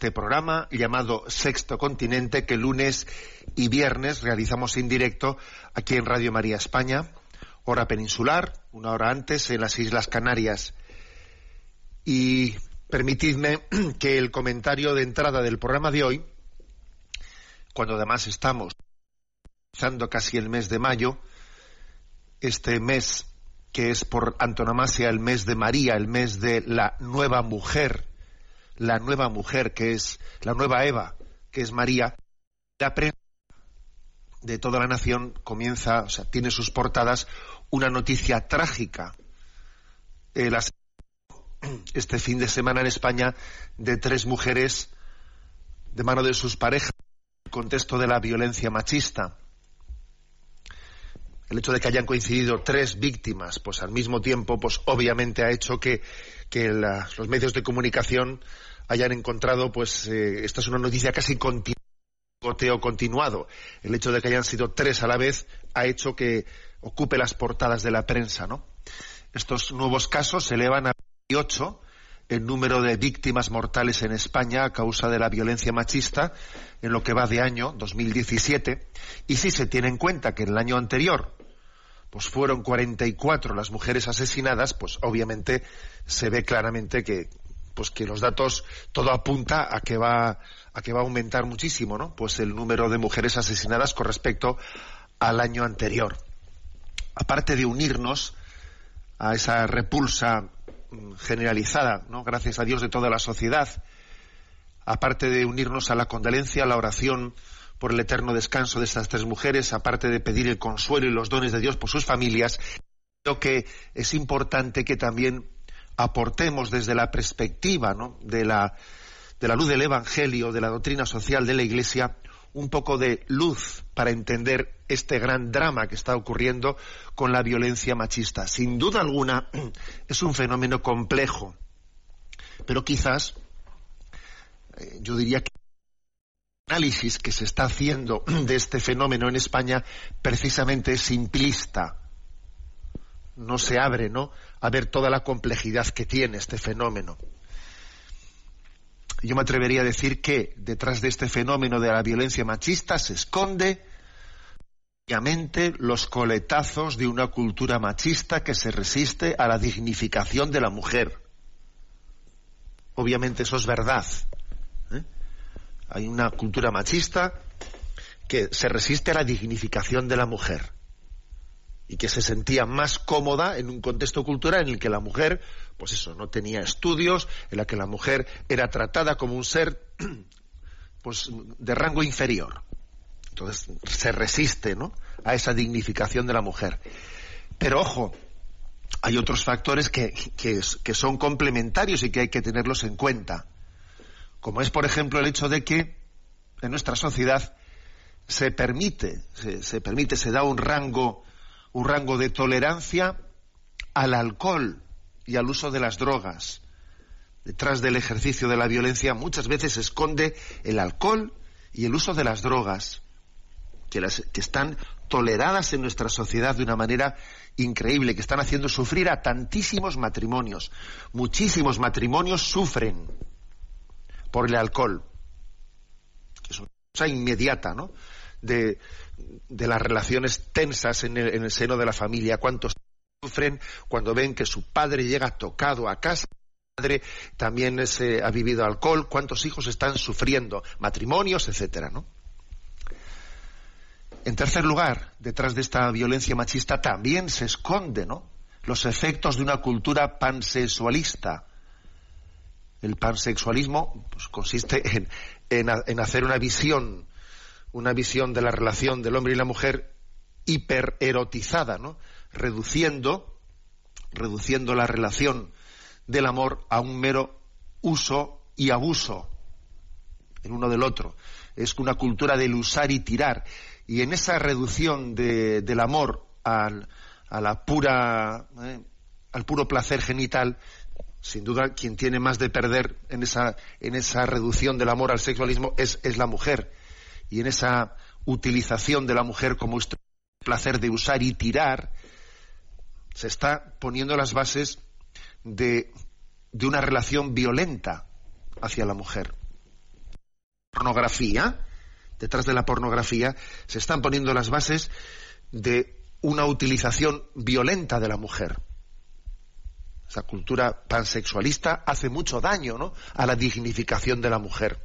este programa llamado Sexto Continente que lunes y viernes realizamos en directo aquí en Radio María España, hora peninsular, una hora antes en las Islas Canarias. Y permitidme que el comentario de entrada del programa de hoy, cuando además estamos casi el mes de mayo, este mes que es por antonomasia el mes de María, el mes de la nueva mujer, la nueva mujer que es la nueva Eva, que es María, la prensa de toda la nación comienza, o sea, tiene sus portadas una noticia trágica. Eh, las- este fin de semana en España de tres mujeres de mano de sus parejas en el contexto de la violencia machista el hecho de que hayan coincidido tres víctimas, pues al mismo tiempo, pues obviamente ha hecho que, que los medios de comunicación hayan encontrado, pues eh, esta es una noticia casi continua, goteo continuado. El hecho de que hayan sido tres a la vez ha hecho que ocupe las portadas de la prensa, ¿no? Estos nuevos casos se elevan a 28 el número de víctimas mortales en España a causa de la violencia machista en lo que va de año 2017 y si se tiene en cuenta que en el año anterior pues fueron 44 las mujeres asesinadas, pues obviamente se ve claramente que pues que los datos todo apunta a que va a que va a aumentar muchísimo, ¿no? Pues el número de mujeres asesinadas con respecto al año anterior. Aparte de unirnos a esa repulsa mm, generalizada, ¿no? Gracias a Dios de toda la sociedad, aparte de unirnos a la condolencia, a la oración por el eterno descanso de estas tres mujeres, aparte de pedir el consuelo y los dones de Dios por sus familias, creo que es importante que también aportemos desde la perspectiva de, la, de la luz del Evangelio, de la doctrina social de la Iglesia, un poco de luz para entender este gran drama que está ocurriendo con la violencia machista. Sin duda alguna es un fenómeno complejo, pero quizás eh, yo diría que el análisis que se está haciendo de este fenómeno en España precisamente es simplista. No se abre, ¿no? A ver toda la complejidad que tiene este fenómeno. Yo me atrevería a decir que detrás de este fenómeno de la violencia machista se esconde los coletazos de una cultura machista que se resiste a la dignificación de la mujer. Obviamente eso es verdad. ¿eh? Hay una cultura machista que se resiste a la dignificación de la mujer y que se sentía más cómoda en un contexto cultural en el que la mujer, pues eso, no tenía estudios, en la que la mujer era tratada como un ser pues de rango inferior. Entonces se resiste, ¿no? a esa dignificación de la mujer. Pero ojo, hay otros factores que, que, son complementarios y que hay que tenerlos en cuenta como es por ejemplo el hecho de que en nuestra sociedad se permite, se, permite, se da un rango, un rango de tolerancia al alcohol y al uso de las drogas. Detrás del ejercicio de la violencia muchas veces se esconde el alcohol y el uso de las drogas, que, las, que están toleradas en nuestra sociedad de una manera increíble, que están haciendo sufrir a tantísimos matrimonios. Muchísimos matrimonios sufren por el alcohol. Es una cosa inmediata, ¿no? De, las relaciones tensas en el, en seno de la familia. ¿Cuántos sufren cuando ven que su padre llega tocado a casa? Su madre también se ha vivido alcohol. ¿Cuántos hijos están sufriendo? Matrimonios, etcétera, ¿no? En tercer lugar, detrás de esta violencia machista también se esconde, ¿no? Los efectos de una cultura pansexualista. El pansexualismo pues, consiste en, en, hacer una visión, una visión de la relación del hombre y la mujer hipererotizada, ¿no? Reduciendo, reduciendo la relación del amor a un mero uso y abuso en uno del otro. Es una cultura del usar y tirar. Y en esa reducción del amor al, a la pura, eh, al puro placer genital, sin duda quien tiene más de perder en esa, en esa reducción del amor al sexualismo es, es la mujer. Y en esa utilización de la mujer como placer de usar y tirar, se está poniendo las bases de, una relación violenta hacia la mujer. Pornografía, detrás de la pornografía, se están poniendo las bases de una utilización violenta de la mujer. Esa cultura pansexualista hace mucho daño ¿no? a la dignificación de la mujer.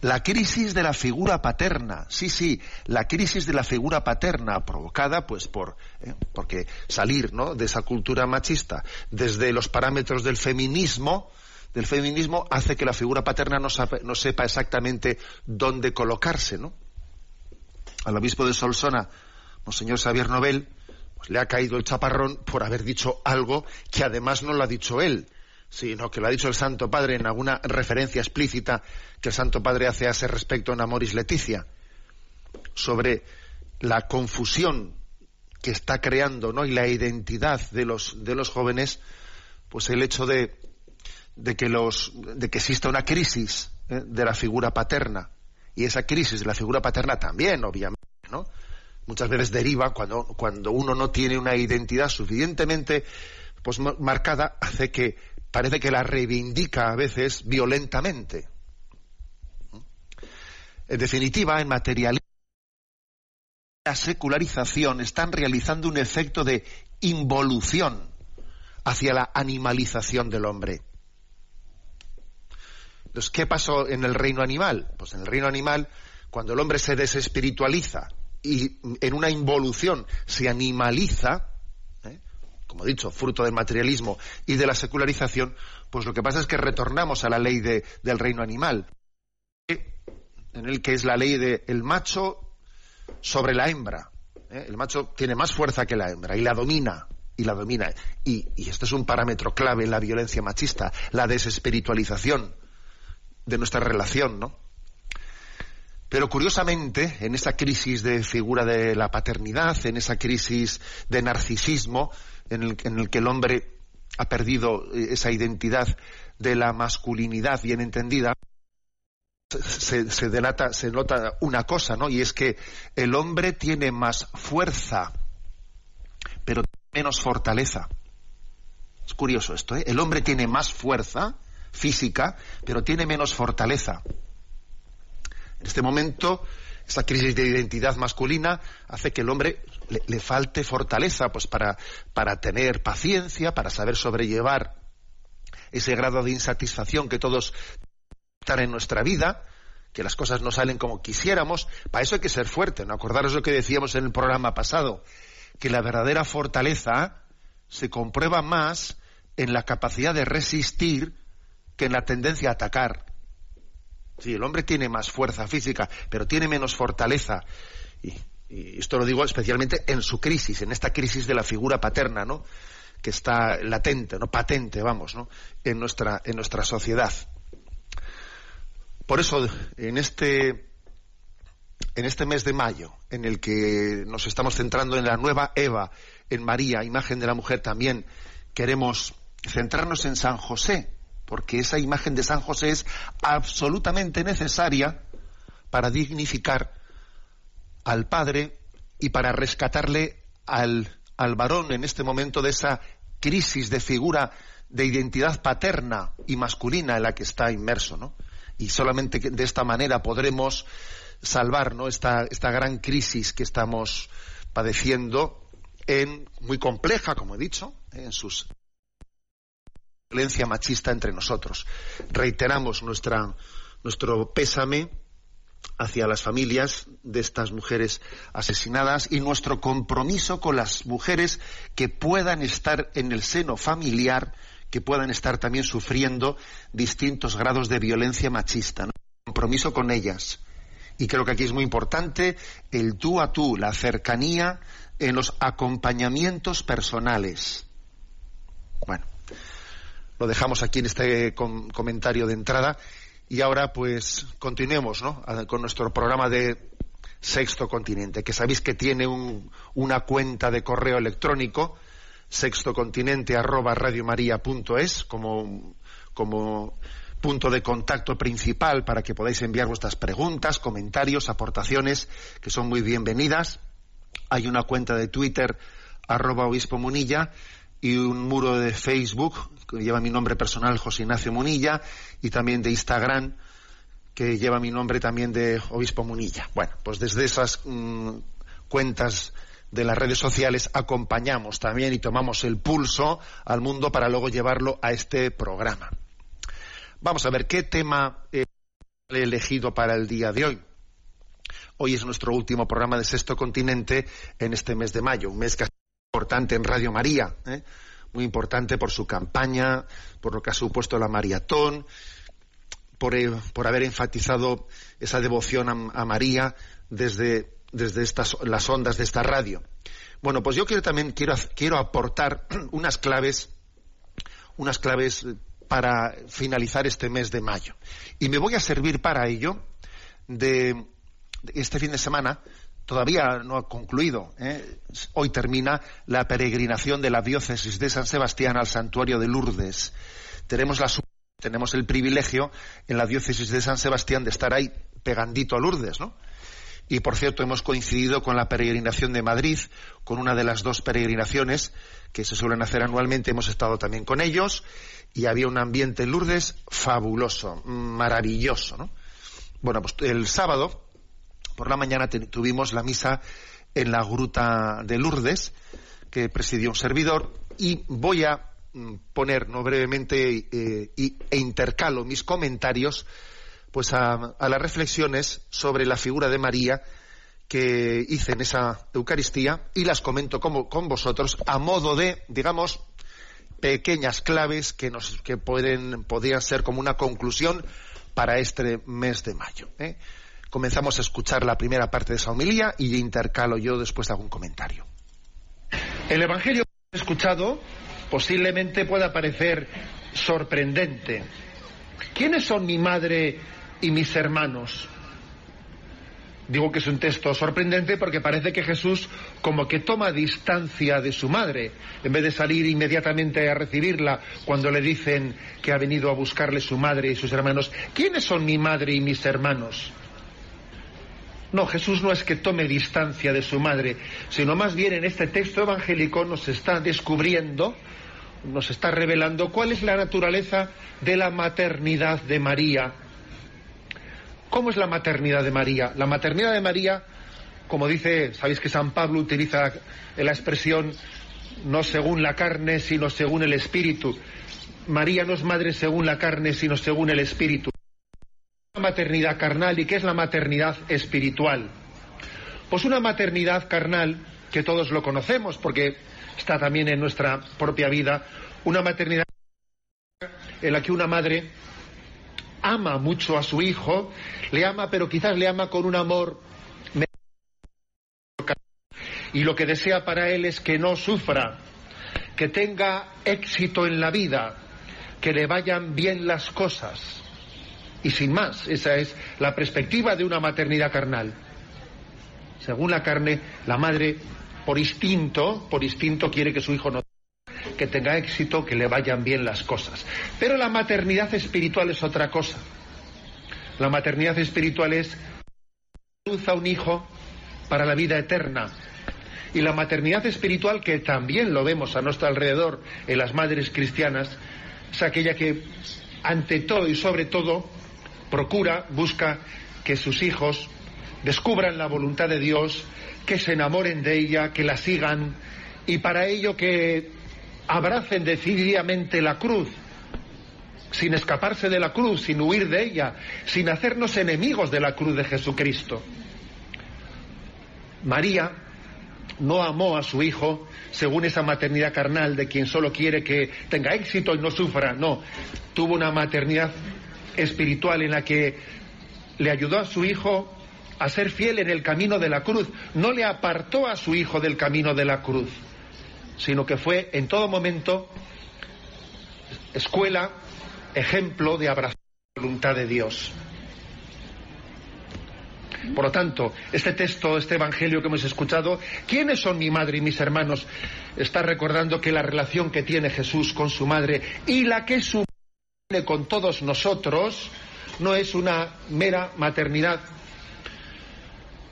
La crisis de la figura paterna, sí, sí, la crisis de la figura paterna provocada, pues, por, ¿eh? porque salir, ¿no? De esa cultura machista desde los parámetros del feminismo, del feminismo hace que la figura paterna no, no sepa exactamente dónde colocarse, ¿no? Al obispo de Solsona, Monseñor Xavier Nobel, pues le ha caído el chaparrón por haber dicho algo que además no lo ha dicho él, sino que lo ha dicho el Santo Padre en alguna referencia explícita que el Santo Padre hace a ese respecto en Amoris Leticia, sobre la confusión que está creando ¿no? y la identidad de los, de los jóvenes, pues el hecho de, de, que, los, de que exista una crisis ¿eh? de la figura paterna. Y esa crisis de la figura paterna también, obviamente, ¿no? muchas veces deriva cuando, cuando uno no tiene una identidad suficientemente pues, marcada, hace que parece que la reivindica a veces violentamente. En definitiva, en materialidad, la secularización están realizando un efecto de involución hacia la animalización del hombre. Entonces, ¿qué pasó en el reino animal? Pues en el reino animal, cuando el hombre se desespiritualiza y en una involución se animaliza. Como he dicho, fruto del materialismo y de la secularización, pues lo que pasa es que retornamos a la ley del reino animal, en el que es la ley del macho sobre la hembra. ¿eh? El macho tiene más fuerza que la hembra y la domina. Y la domina. Y, esto es un parámetro clave en la violencia machista, la desespiritualización de nuestra relación, ¿no? Pero curiosamente, en esa crisis de figura de la paternidad, en esa crisis de narcisismo, en el, que el hombre ha perdido eh, esa identidad de la masculinidad bien entendida, se, se, delata, se nota una cosa, ¿no? Y es que el hombre tiene más fuerza, pero menos fortaleza. Es curioso esto, ¿eh? El hombre tiene más fuerza física, pero tiene menos fortaleza. En este momento, esa crisis de identidad masculina hace que el hombre le, falte fortaleza pues para, para tener paciencia, para saber sobrellevar ese grado de insatisfacción que todos están en nuestra vida, que las cosas no salen como quisiéramos, para eso hay que ser fuerte, ¿no? Acordaros lo que decíamos en el programa pasado, que la verdadera fortaleza se comprueba más en la capacidad de resistir que en la tendencia a atacar. Sí, el hombre tiene más fuerza física, pero tiene menos fortaleza. Y, esto lo digo especialmente en su crisis, en esta crisis de la figura paterna, ¿no? Que está latente, ¿no? Patente, vamos, ¿no? En nuestra, en nuestra sociedad. Por eso, en este, en este mes de mayo, en el que nos estamos centrando en la nueva Eva, en María, imagen de la mujer, también queremos centrarnos en San José, porque esa imagen de San José es absolutamente necesaria para dignificar al padre y para rescatarle al, al varón en este momento de esa crisis de figura de identidad paterna y masculina en la que está inmerso, ¿no? Y solamente de esta manera podremos salvar ¿no? esta, esta gran crisis que estamos padeciendo en muy compleja, como he dicho, en sus violencia machista entre nosotros. Reiteramos nuestra, nuestro pésame hacia las familias de estas mujeres asesinadas y nuestro compromiso con las mujeres que puedan estar en el seno familiar, que puedan estar también sufriendo distintos grados de violencia machista. Compromiso con ellas. Y creo que aquí es muy importante el tú a tú, la cercanía en los acompañamientos personales. Bueno, lo dejamos aquí en este comentario de entrada y ahora pues continuemos ¿no? con nuestro programa de Sexto Continente, que sabéis que tiene una cuenta de correo electrónico, sextocontinente arroba como, como punto de contacto principal para que podáis enviar vuestras preguntas, comentarios, aportaciones, que son muy bienvenidas. Hay una cuenta de Twitter, arroba obispo munilla, y un muro de Facebook que lleva mi nombre personal, José Ignacio Munilla, y también de Instagram, que lleva mi nombre también de Obispo Munilla. Bueno, pues desde esas mm, cuentas de las redes sociales acompañamos también y tomamos el pulso al mundo para luego llevarlo a este programa. Vamos a ver qué tema he elegido para el día de hoy. Hoy es nuestro último programa de Sexto Continente en este mes de mayo, un mes que importante en Radio María. ¿eh? muy importante por su campaña, por lo que ha supuesto la maratón, por, eh, por haber enfatizado esa devoción a, María desde, desde estas, las ondas de esta radio. Bueno, pues yo quiero también quiero, quiero aportar unas claves, unas claves para finalizar este mes de mayo. Y me voy a servir para ello de este fin de semana todavía no ha concluido. ¿eh? Hoy termina la peregrinación de la diócesis de San Sebastián al santuario de Lourdes. Tenemos, la, tenemos el privilegio en la diócesis de San Sebastián de estar ahí pegandito a Lourdes, ¿no? Y por cierto, hemos coincidido con la peregrinación de Madrid, con una de las dos peregrinaciones que se suelen hacer anualmente. Hemos estado también con ellos y había un ambiente en Lourdes fabuloso, maravilloso, ¿no? Bueno, pues el sábado por la mañana tuvimos la misa en la gruta de Lourdes, que presidió un servidor, y voy a mm, poner brevemente eh, e intercalo mis comentarios pues a, las reflexiones sobre la figura de María que hice en esa Eucaristía y las comento como, con vosotros a modo de, digamos, pequeñas claves que nos que pueden podrían ser como una conclusión para este mes de mayo. ¿eh? Comenzamos a escuchar la primera parte de esa homilía y intercalo yo después de algún comentario. El Evangelio que he escuchado posiblemente pueda parecer sorprendente. ¿Quiénes son mi madre y mis hermanos? Digo que es un texto sorprendente porque parece que Jesús como que toma distancia de su madre, en vez de salir inmediatamente a recibirla cuando le dicen que ha venido a buscarle su madre y sus hermanos. ¿Quiénes son mi madre y mis hermanos? No, Jesús no es que tome distancia de su madre, sino más bien en este texto evangélico nos está descubriendo, nos está revelando cuál es la naturaleza de la maternidad de María. ¿Cómo es la maternidad de María? La maternidad de María, como dice, sabéis que San Pablo utiliza la expresión no según la carne, sino según el espíritu. María no es madre según la carne, sino según el espíritu maternidad carnal y qué es la maternidad espiritual? Pues una maternidad carnal, que todos lo conocemos porque está también en nuestra propia vida, una maternidad en la que una madre ama mucho a su hijo, le ama, pero quizás le ama con un amor y lo que desea para él es que no sufra, que tenga éxito en la vida, que le vayan bien las cosas y sin más. Esa es la perspectiva de una maternidad carnal. Según la carne, la madre, por instinto, por instinto quiere que su hijo no que tenga éxito, que le vayan bien las cosas. Pero la maternidad espiritual es otra cosa. La maternidad espiritual es luz a un hijo para la vida eterna. Y la maternidad espiritual, que también lo vemos a nuestro alrededor en las madres cristianas, es aquella que, ante todo y sobre todo, procura, busca que sus hijos descubran la voluntad de Dios, que se enamoren de ella, que la sigan y para ello que abracen decididamente la cruz. sin escaparse de la cruz, sin huir de ella, sin hacernos enemigos de la cruz de Jesucristo. María no amó a su hijo según esa maternidad carnal de quien solo quiere que tenga éxito y no sufra. No, tuvo una maternidad espiritual en la que le ayudó a su hijo a ser fiel en el camino de la cruz. No le apartó a su hijo del camino de la cruz, sino que fue en todo momento escuela, ejemplo de abrazar la voluntad de Dios. Por lo tanto, este texto, este evangelio que hemos escuchado, ¿quiénes son mi madre y mis hermanos? Está recordando que la relación que tiene Jesús con su madre y la que su con todos nosotros no es una mera maternidad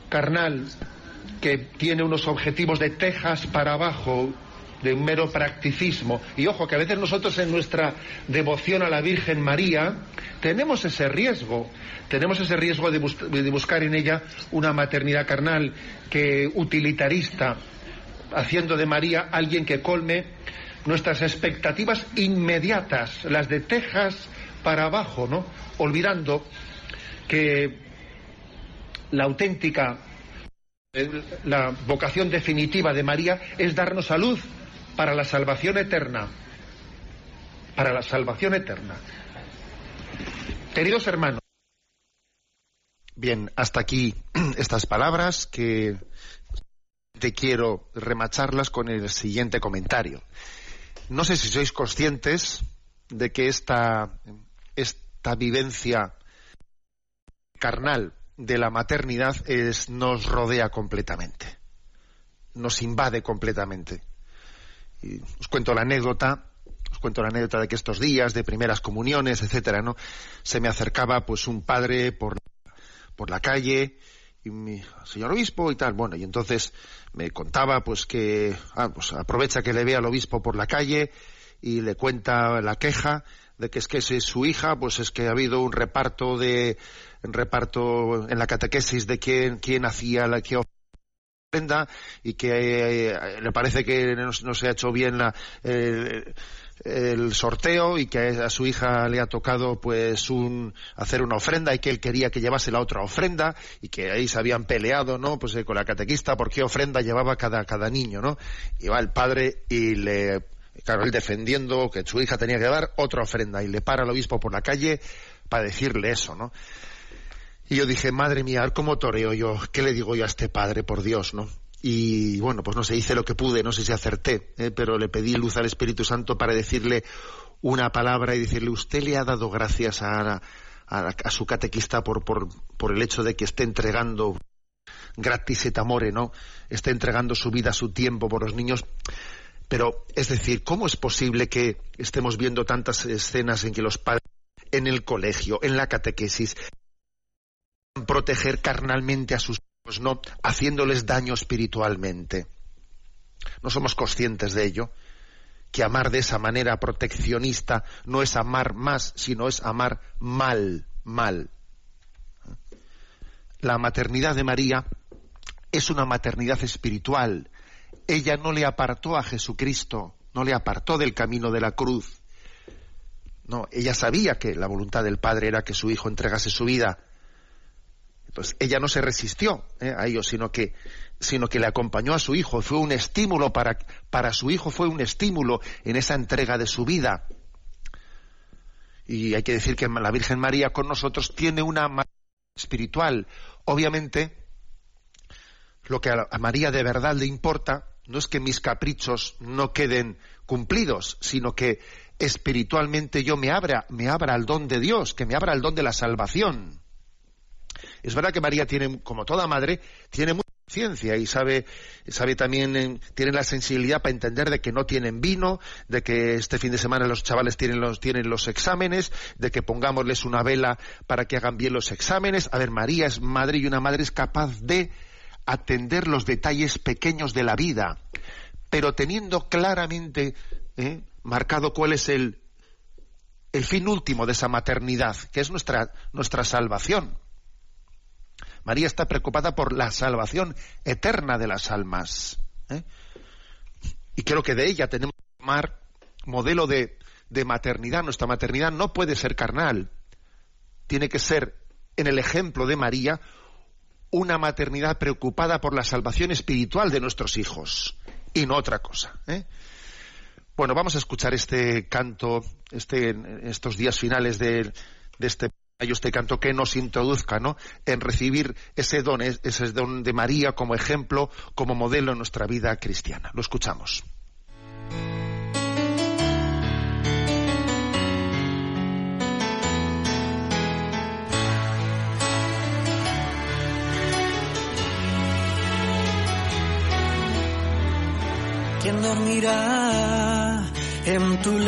carnal que tiene unos objetivos de tejas para abajo, de un mero practicismo. Y ojo, que a veces nosotros en nuestra devoción a la Virgen María tenemos ese riesgo, tenemos ese riesgo de, de buscar en ella una maternidad carnal que utilitarista, haciendo de María alguien que colme nuestras expectativas inmediatas, las de Texas para abajo, ¿no? Olvidando que la auténtica, la vocación definitiva de María es darnos salud para la salvación eterna. Para la salvación eterna. Queridos hermanos. Bien, hasta aquí estas palabras que te quiero remacharlas con el siguiente comentario. No sé si sois conscientes de que esta, esta vivencia carnal de la maternidad es, nos rodea completamente, nos invade completamente os cuento la anécdota, os cuento la anécdota de que estos días de primeras comuniones, etcétera, ¿no? Se me acercaba pues un padre por, por la calle mi señor obispo y tal, bueno, y entonces me contaba pues que ah, pues aprovecha que le ve al obispo por la calle y le cuenta la queja de que es que es su hija, pues es que ha habido un reparto de reparto en la catequesis de quién quién hacía la que y que eh, le parece que no, se ha hecho bien la, el sorteo y que a su hija le ha tocado pues un hacer una ofrenda y que él quería que llevase la otra ofrenda y que ahí se habían peleado no pues eh, con la catequista por qué ofrenda llevaba cada cada niño no y va el padre y le claro él defendiendo que su hija tenía que llevar otra ofrenda y le para al obispo por la calle para decirle eso no y yo dije, madre mía, ¿cómo toreo yo? ¿Qué le digo yo a este padre, por Dios, no? Y bueno, pues no sé, hice lo que pude, no sé si acerté, ¿eh? pero le pedí luz al Espíritu Santo para decirle una palabra y decirle, usted le ha dado gracias a, a, su catequista por, por, por, el hecho de que esté entregando gratis et amore, ¿no? Esté entregando su vida, su tiempo por los niños. Pero, es decir, ¿cómo es posible que estemos viendo tantas escenas en que los padres en el colegio, en la catequesis, proteger carnalmente a sus hijos, no haciéndoles daño espiritualmente. No somos conscientes de ello, que amar de esa manera proteccionista no es amar más, sino es amar mal, mal. La maternidad de María es una maternidad espiritual. Ella no le apartó a Jesucristo, no le apartó del camino de la cruz. No, ella sabía que la voluntad del Padre era que su hijo entregase su vida, entonces ella no se resistió eh, a ello, sino que, sino que le acompañó a su hijo. Fue un estímulo para, para su hijo, fue un estímulo en esa entrega de su vida. Y hay que decir que la Virgen María con nosotros tiene una espiritual. Obviamente, lo que a María de verdad le importa no es que mis caprichos no queden cumplidos, sino que espiritualmente yo me abra, me abra al don de Dios, que me abra al don de la salvación. Es verdad que María tiene, como toda madre, tiene mucha ciencia y sabe, sabe también, eh, tiene la sensibilidad para entender de que no tienen vino, de que este fin de semana los chavales tienen los, tienen los exámenes, de que pongámosles una vela para que hagan bien los exámenes. A ver, María es madre y una madre es capaz de atender los detalles pequeños de la vida, pero teniendo claramente eh, marcado cuál es el, el fin último de esa maternidad, que es nuestra, nuestra salvación. María está preocupada por la salvación eterna de las almas. ¿eh? Y creo que de ella tenemos que tomar modelo de, de maternidad. Nuestra maternidad no puede ser carnal. Tiene que ser, en el ejemplo de María, una maternidad preocupada por la salvación espiritual de nuestros hijos y no otra cosa. ¿eh? Bueno, vamos a escuchar este canto, este, estos días finales de, de este este canto que nos introduzca ¿no? en recibir ese don, ese don de María como ejemplo, como modelo en nuestra vida cristiana. Lo escuchamos. ¿Quién dormirá en tu?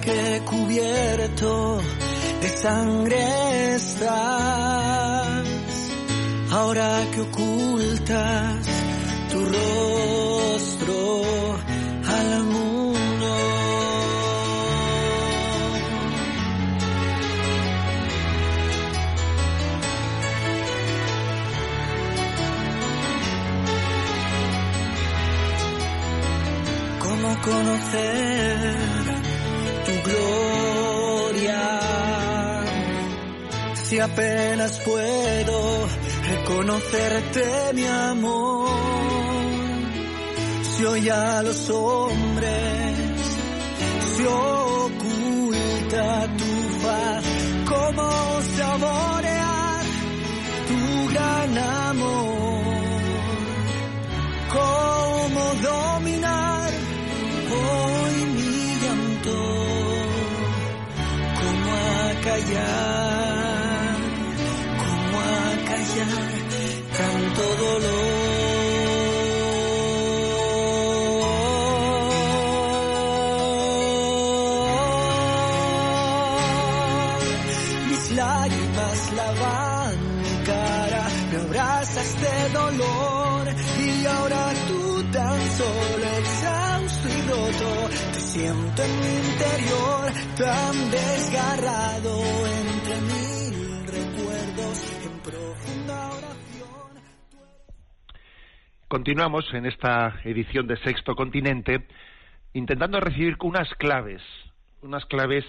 Que cubierto de sangre estás, ahora que ocultas tu rostro al mundo. ¿Cómo conocer? Si apenas puedo reconocerte mi amor, si hoy a los hombres se oculta tu faz, ¿cómo saborear tu gran amor? ¿Cómo dominar hoy mi llanto? cómo tanto dolor. Mis lágrimas lavan mi cara, me abrazas de dolor y ahora tú tan solo exhausto y roto te siento en mi interior tan desgarrado entre mil Continuamos en esta edición de Sexto Continente intentando recibir unas claves, unas claves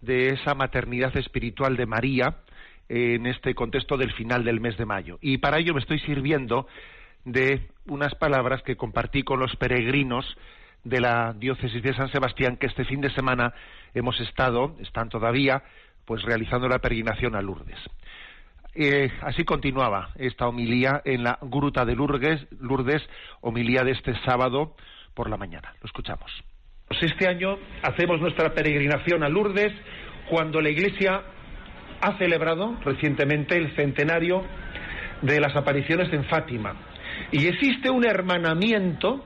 de esa maternidad espiritual de María en este contexto del final del mes de mayo. Y para ello me estoy sirviendo de unas palabras que compartí con los peregrinos de la diócesis de San Sebastián que este fin de semana hemos estado, están todavía, pues realizando la peregrinación a Lourdes. Eh, así continuaba esta homilía en la Gruta de Lourdes, Lourdes, homilía de este sábado por la mañana. Lo escuchamos. Pues este año hacemos nuestra peregrinación a Lourdes cuando la Iglesia ha celebrado recientemente el centenario de las apariciones en Fátima. Y existe un hermanamiento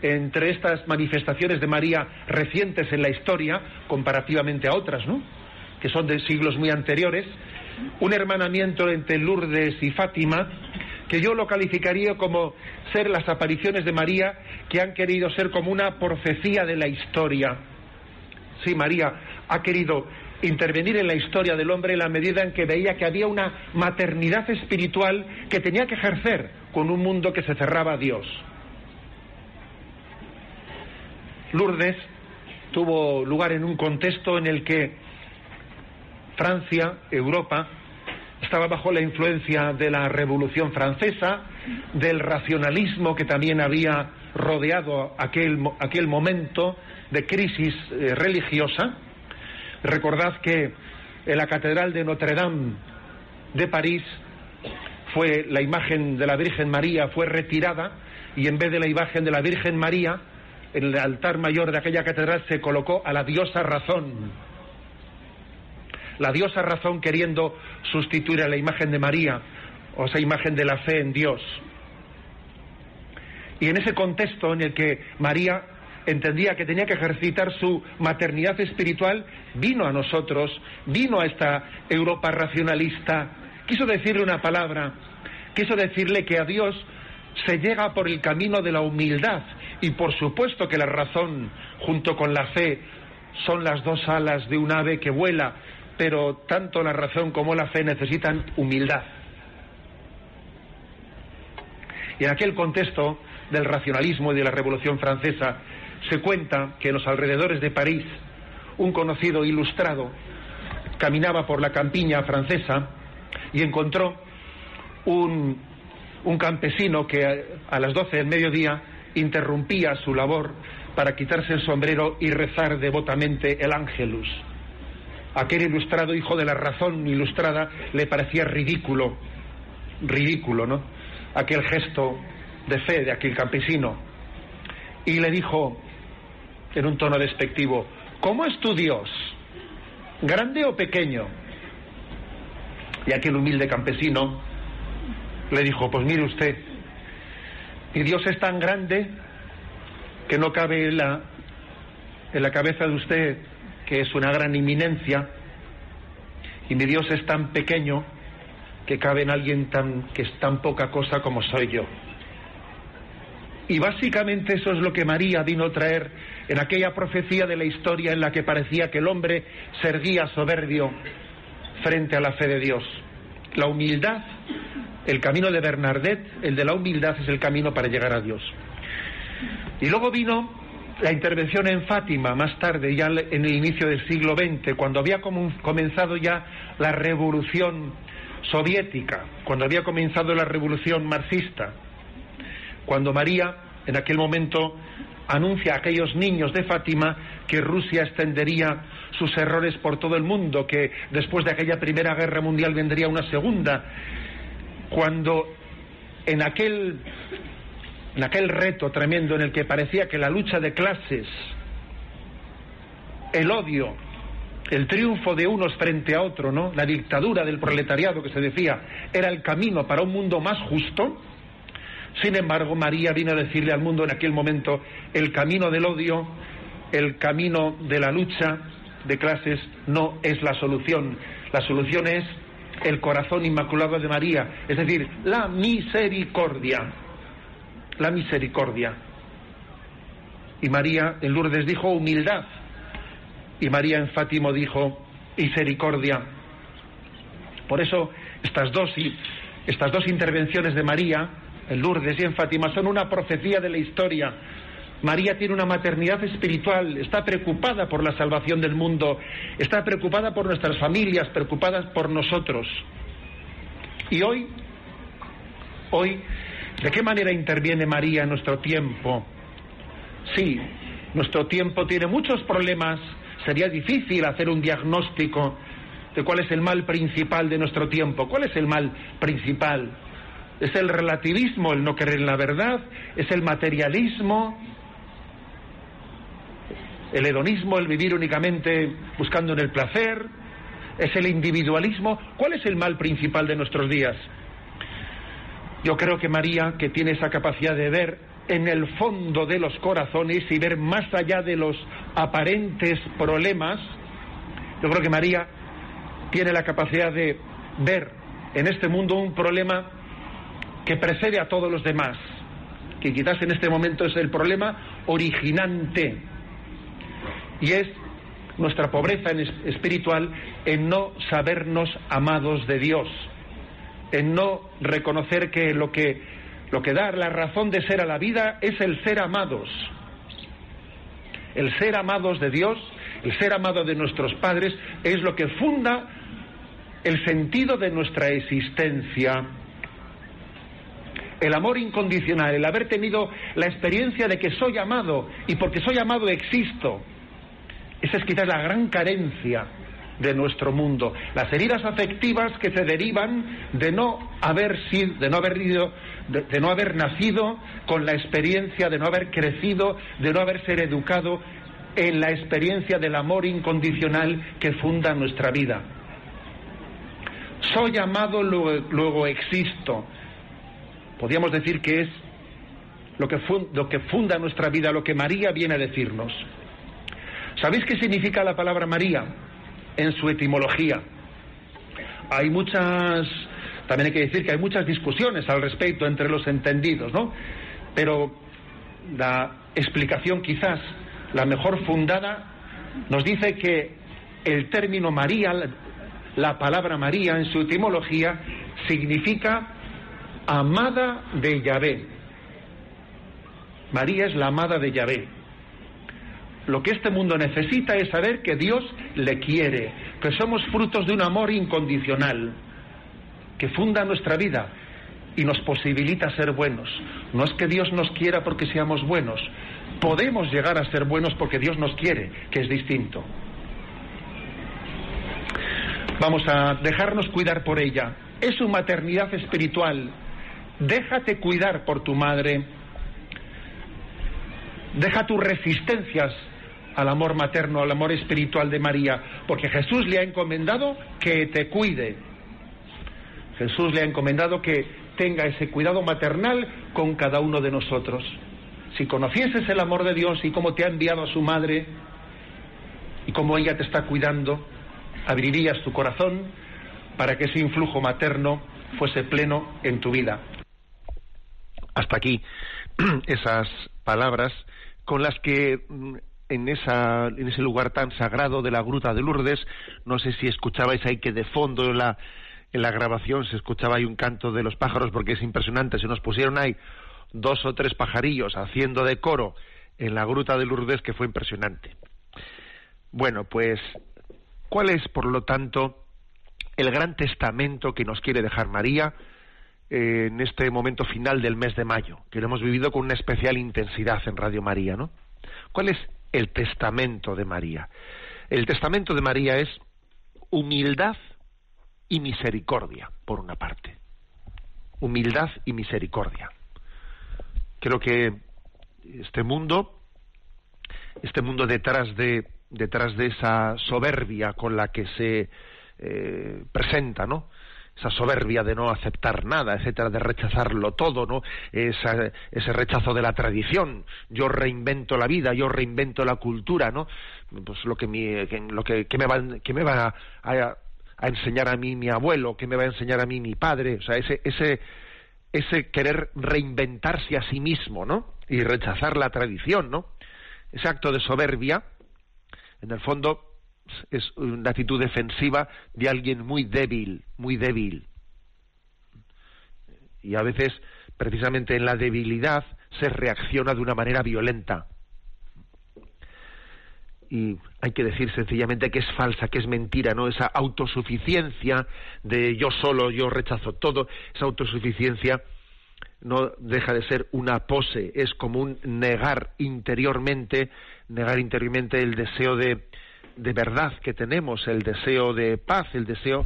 entre estas manifestaciones de María recientes en la historia, comparativamente a otras, ¿no? que son de siglos muy anteriores, un hermanamiento entre Lourdes y Fátima, que yo lo calificaría como ser las apariciones de María que han querido ser como una profecía de la historia. Sí, María ha querido intervenir en la historia del hombre en la medida en que veía que había una maternidad espiritual que tenía que ejercer con un mundo que se cerraba a Dios. Lourdes tuvo lugar en un contexto en el que Francia, Europa, estaba bajo la influencia de la Revolución Francesa, del racionalismo que también había rodeado aquel, aquel momento de crisis eh, religiosa. Recordad que en la Catedral de Notre Dame de París fue la imagen de la Virgen María fue retirada y en vez de la imagen de la Virgen María en el altar mayor de aquella catedral se colocó a la diosa razón. La diosa razón queriendo sustituir a la imagen de María o esa imagen de la fe en Dios. Y en ese contexto en el que María entendía que tenía que ejercitar su maternidad espiritual, vino a nosotros, vino a esta Europa racionalista, quiso decirle una palabra, quiso decirle que a Dios se llega por el camino de la humildad y por supuesto que la razón junto con la fe son las dos alas de un ave que vuela, pero tanto la razón como la fe necesitan humildad. Y en aquel contexto del racionalismo y de la Revolución Francesa, se cuenta que en los alrededores de París un conocido ilustrado caminaba por la campiña francesa y encontró un, un campesino que a, las doce del mediodía interrumpía su labor para quitarse el sombrero y rezar devotamente el ángelus. Aquel ilustrado hijo de la razón ilustrada le parecía ridículo, ridículo, ¿no? Aquel gesto de fe de aquel campesino. Y le dijo, en un tono despectivo, ¿cómo es tu Dios? ¿Grande o pequeño? Y aquel humilde campesino le dijo, pues mire usted, mi Dios es tan grande que no cabe en la, en la cabeza de usted, que es una gran inminencia, y mi Dios es tan pequeño que cabe en alguien tan, que es tan poca cosa como soy yo. Y básicamente eso es lo que María vino a traer en aquella profecía de la historia en la que parecía que el hombre se erguía soberbio frente a la fe de Dios. La humildad, el camino de Bernardet, el de la humildad es el camino para llegar a Dios. Y luego vino la intervención en Fátima más tarde, ya en el inicio del siglo XX, cuando había comenzado ya la revolución soviética, cuando había comenzado la revolución marxista, cuando María en aquel momento anuncia a aquellos niños de Fátima que Rusia extendería sus errores por todo el mundo, que después de aquella primera guerra mundial vendría una segunda, cuando en aquel, en aquel reto tremendo en el que parecía que la lucha de clases, el odio, el triunfo de unos frente a otro, ¿no? La dictadura del proletariado que se decía era el camino para un mundo más justo. Sin embargo, María vino a decirle al mundo en aquel momento el camino del odio, el camino de la lucha de clases no es la solución. La solución es el corazón inmaculado de María, es decir, la misericordia. La misericordia. Y María en Lourdes dijo humildad. Y María en Fátimo dijo misericordia. Por eso estas dos, estas dos intervenciones de María en Lourdes y en Fátima son una profecía de la historia. María tiene una maternidad espiritual, está preocupada por la salvación del mundo, está preocupada por nuestras familias, preocupada por nosotros. Y hoy, hoy, ¿de qué manera interviene María en nuestro tiempo? Sí, nuestro tiempo tiene muchos problemas, sería difícil hacer un diagnóstico de cuál es el mal principal de nuestro tiempo. ¿Cuál es el mal principal? ¿Es el relativismo, el no creer en la verdad? ¿Es el materialismo? ¿El hedonismo, el vivir únicamente buscando en el placer? ¿Es el individualismo? ¿Cuál es el mal principal de nuestros días? Yo creo que María, que tiene esa capacidad de ver en el fondo de los corazones y ver más allá de los aparentes problemas, yo creo que María tiene la capacidad de ver en este mundo un problema que precede a todos los demás, que quizás en este momento es el problema originante, y es nuestra pobreza espiritual en no sabernos amados de Dios, en no reconocer que lo que lo que da la razón de ser a la vida es el ser amados. El ser amados de Dios, el ser amado de nuestros padres es lo que funda el sentido de nuestra existencia el amor incondicional, el haber tenido la experiencia de que soy amado y porque soy amado existo. Esa es quizás la gran carencia de nuestro mundo. Las heridas afectivas que se derivan de no haber sido, de no haber ido, de, no haber nacido con la experiencia, de no haber crecido, de no haber ser educado en la experiencia del amor incondicional que funda nuestra vida. Soy amado, luego existo podríamos decir que es lo que, lo que funda nuestra vida, lo que María viene a decirnos. ¿Sabéis qué significa la palabra María en su etimología? Hay muchas, también hay que decir que hay muchas discusiones al respecto entre los entendidos, ¿no? Pero la explicación quizás la mejor fundada nos dice que el término María, la palabra María en su etimología, significa amada de Yahvé. María es la amada de Yahvé. Lo que este mundo necesita es saber que Dios le quiere, que somos frutos de un amor incondicional, que funda nuestra vida y nos posibilita ser buenos. No es que Dios nos quiera porque seamos buenos, podemos llegar a ser buenos porque Dios nos quiere, que es distinto. Vamos a dejarnos cuidar por ella. Es su maternidad espiritual. Déjate cuidar por tu madre. Deja tus resistencias al amor materno, al amor espiritual de María, porque Jesús le ha encomendado que te cuide. Jesús le ha encomendado que tenga ese cuidado maternal con cada uno de nosotros. Si conocieses el amor de Dios y cómo te ha enviado a su madre y cómo ella te está cuidando, abrirías tu corazón para que ese influjo materno fuese pleno en tu vida. Hasta aquí esas palabras con las que mm, en, esa, en ese lugar tan sagrado de la Gruta de Lourdes, no sé si escuchabais ahí que de fondo en la, en la grabación se escuchaba ahí un canto de los pájaros porque es impresionante, se nos pusieron ahí dos o tres pajarillos haciendo de coro en la Gruta de Lourdes que fue impresionante. Bueno, pues ¿Cuál es, por lo tanto, el gran testamento que nos quiere dejar María eh, en este momento final del mes de mayo, que lo hemos vivido con una especial intensidad en Radio María, ¿no? ¿Cuál es el testamento de María? El testamento de María es humildad y misericordia, por una parte. Humildad y misericordia. Creo que este mundo, este mundo detrás de detrás de esa soberbia con la que se eh, presenta, ¿no? Esa soberbia de no aceptar nada, etcétera, de rechazarlo todo, ¿no? ese rechazo de la tradición. Yo reinvento la vida, yo reinvento la cultura, ¿no? Pues lo que, lo que, me va, que me va a, a, enseñar a mí mi abuelo, que me va a enseñar a mí mi padre, o sea, ese, ese, ese querer reinventarse a sí mismo, ¿no? Y rechazar la tradición, ¿no? Ese acto de soberbia en el fondo es una actitud defensiva de alguien muy débil, muy débil. Y a veces, precisamente en la debilidad, se reacciona de una manera violenta. Y hay que decir sencillamente que es falsa, que es mentira, ¿no? Esa autosuficiencia de yo solo, yo rechazo todo, esa autosuficiencia no deja de ser una pose, es como un negar interiormente negar interiormente el deseo de, de verdad que tenemos, el deseo de paz, el deseo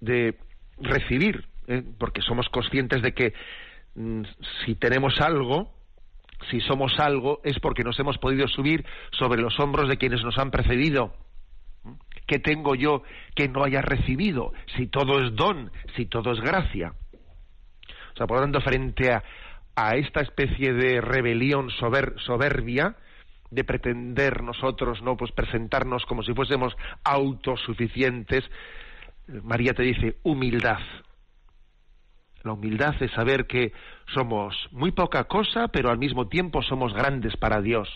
de recibir, ¿eh? porque somos conscientes de que mm, si tenemos algo, si somos algo, es porque nos hemos podido subir sobre los hombros de quienes nos han precedido. ¿Qué tengo yo que no haya recibido? Si todo es don, si todo es gracia. O sea, por lo tanto, frente a, a esta especie de rebelión soberbia, de pretender nosotros no pues presentarnos como si fuésemos autosuficientes. María te dice humildad. La humildad es saber que somos muy poca cosa pero al mismo tiempo somos grandes para Dios.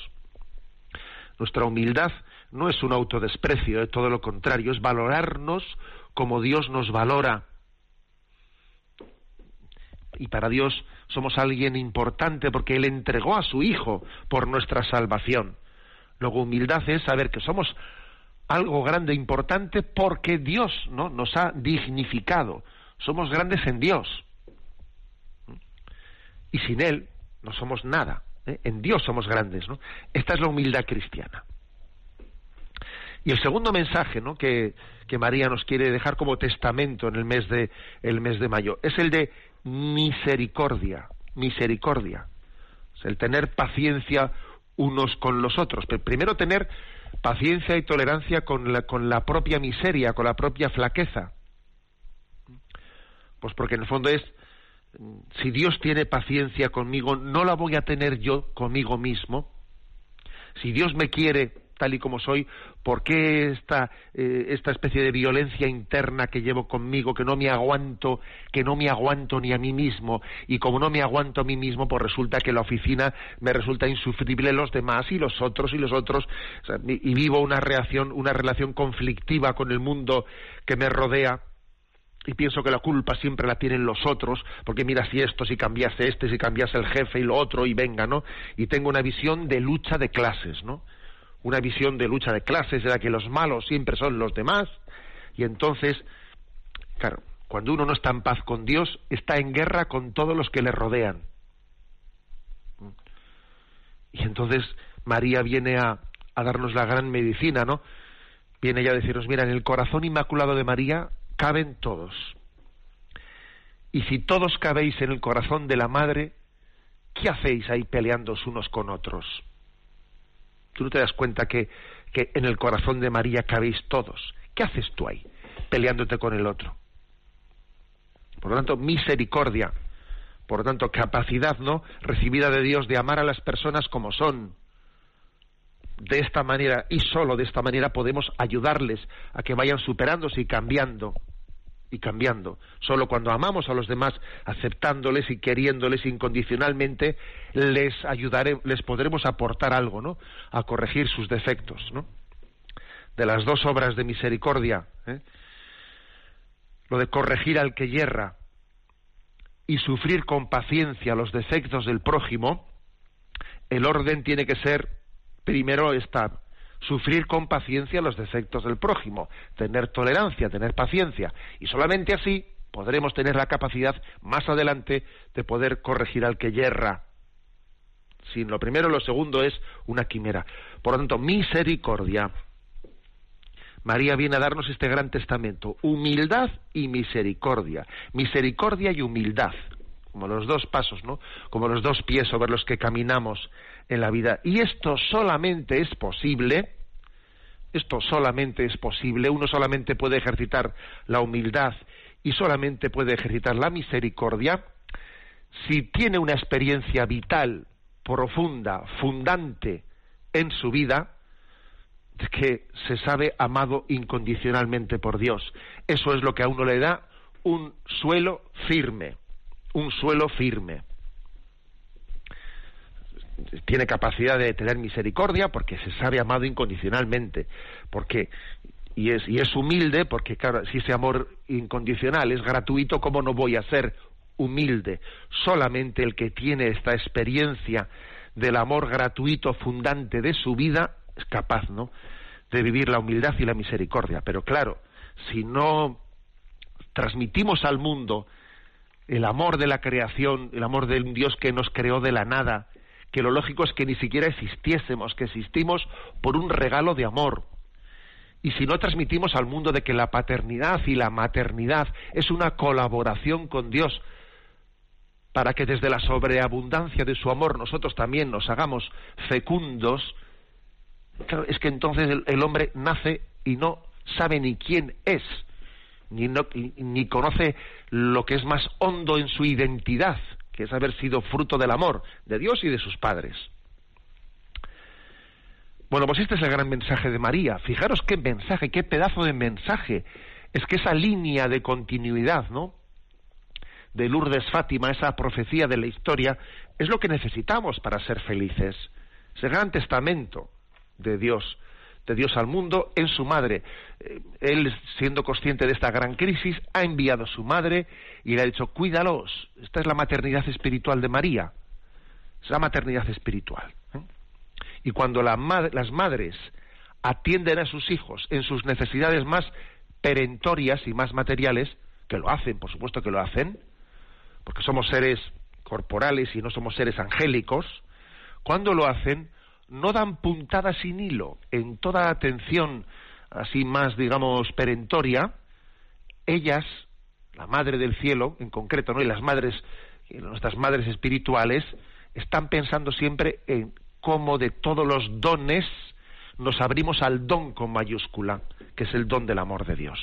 Nuestra humildad no es un autodesprecio es todo lo contrario es valorarnos como Dios nos valora. Y para Dios somos alguien importante porque Él entregó a su Hijo por nuestra salvación. Luego humildad es saber que somos algo grande, e importante, porque Dios ¿no? nos ha dignificado. Somos grandes en Dios. Y sin Él no somos nada. ¿eh? En Dios somos grandes. Esta es la humildad cristiana. Y el segundo mensaje ¿no? que, que María nos quiere dejar como testamento en el mes de, el mes de mayo es el de misericordia, misericordia. El tener paciencia unos con los otros. Pero primero tener paciencia y tolerancia con la, con la propia miseria, con la propia flaqueza. Pues porque en el fondo es, si Dios tiene paciencia conmigo, no la voy a tener yo conmigo mismo. Si Dios me quiere tal y como soy, ¿por qué esta, eh, esta especie de violencia interna que llevo conmigo, que no me aguanto, que no me aguanto ni a mí mismo? Y como no me aguanto a mí mismo, pues resulta que la oficina me resulta insufrible los demás y los otros y los otros, y, vivo una reacción, una relación conflictiva con el mundo que me rodea. y pienso que la culpa siempre la tienen los otros, porque mira si esto, si cambiase este, si cambiase el jefe y lo otro y venga, ¿no? Y tengo una visión de lucha de clases, ¿no? Una visión de lucha de clases en la que los malos siempre son los demás y entonces, claro, cuando uno no está en paz con Dios, está en guerra con todos los que le rodean. Y entonces María viene a, a darnos la gran medicina, ¿no? Viene ya a decirnos, mira, en el corazón inmaculado de María caben todos. Y si todos cabéis en el corazón de la madre, ¿qué hacéis ahí peleándoos unos con otros? Tú no te das cuenta que, que en el corazón de María cabéis todos. ¿Qué haces tú ahí peleándote con el otro? Por lo tanto, misericordia, por lo tanto, capacidad, ¿no? Recibida de Dios de amar a las personas como son. De esta manera y solo de esta manera podemos ayudarles a que vayan superándose y cambiando y cambiando. Solo cuando amamos a los demás, aceptándoles y queriéndoles incondicionalmente, les ayudaré, les podremos aportar algo, ¿no? A corregir sus defectos, ¿no? De las dos obras de misericordia, ¿eh? lo de corregir al que yerra y sufrir con paciencia los defectos del prójimo, el orden tiene que ser primero estar sufrir con paciencia los defectos del prójimo, tener tolerancia, tener paciencia, y solamente así podremos tener la capacidad más adelante de poder corregir al que yerra. Sin lo primero, lo segundo es una quimera. Por lo tanto, misericordia. María viene a darnos este gran testamento, humildad y misericordia, misericordia y humildad, como los dos pasos, ¿no? Como los dos pies sobre los que caminamos en la vida. Y esto solamente es posible, esto solamente es posible, uno solamente puede ejercitar la humildad y solamente puede ejercitar la misericordia si tiene una experiencia vital, profunda, fundante en su vida, que se sabe amado incondicionalmente por Dios. Eso es lo que a uno le da un suelo firme, un suelo firme tiene capacidad de tener misericordia porque se sabe amado incondicionalmente, porque y es, y es humilde porque claro, si ese amor incondicional es gratuito, ¿cómo no voy a ser humilde? Solamente el que tiene esta experiencia del amor gratuito fundante de su vida es capaz, ¿no? de vivir la humildad y la misericordia. Pero claro, si no transmitimos al mundo el amor de la creación, el amor de un Dios que nos creó de la nada, que lo lógico es que ni siquiera existiésemos, que existimos por un regalo de amor. Y si no transmitimos al mundo de que la paternidad y la maternidad es una colaboración con Dios, para que desde la sobreabundancia de su amor nosotros también nos hagamos fecundos, claro, es que entonces el, hombre nace y no sabe ni quién es, ni, ni conoce lo que es más hondo en su identidad, que es haber sido fruto del amor de Dios y de sus padres. Bueno, pues este es el gran mensaje de María. Fijaros qué mensaje, qué pedazo de mensaje. Es que esa línea de continuidad, ¿no? De Lourdes Fátima, esa profecía de la historia, es lo que necesitamos para ser felices. Ese gran testamento de Dios de Dios al mundo en su madre. Eh, él, siendo consciente de esta gran crisis, ha enviado a su madre y le ha dicho, cuídalos. Esta es la maternidad espiritual de María. Es la maternidad espiritual. ¿eh? Y cuando las madres atienden a sus hijos en sus necesidades más perentorias y más materiales, que lo hacen, por supuesto que lo hacen, porque somos seres corporales y no somos seres angélicos, cuando lo hacen, no dan puntada sin hilo en toda atención así más, digamos, perentoria, ellas, la Madre del Cielo en concreto, ¿no? y las madres, nuestras madres espirituales, están pensando siempre en cómo de todos los dones nos abrimos al don con mayúscula, que es el don del amor de Dios.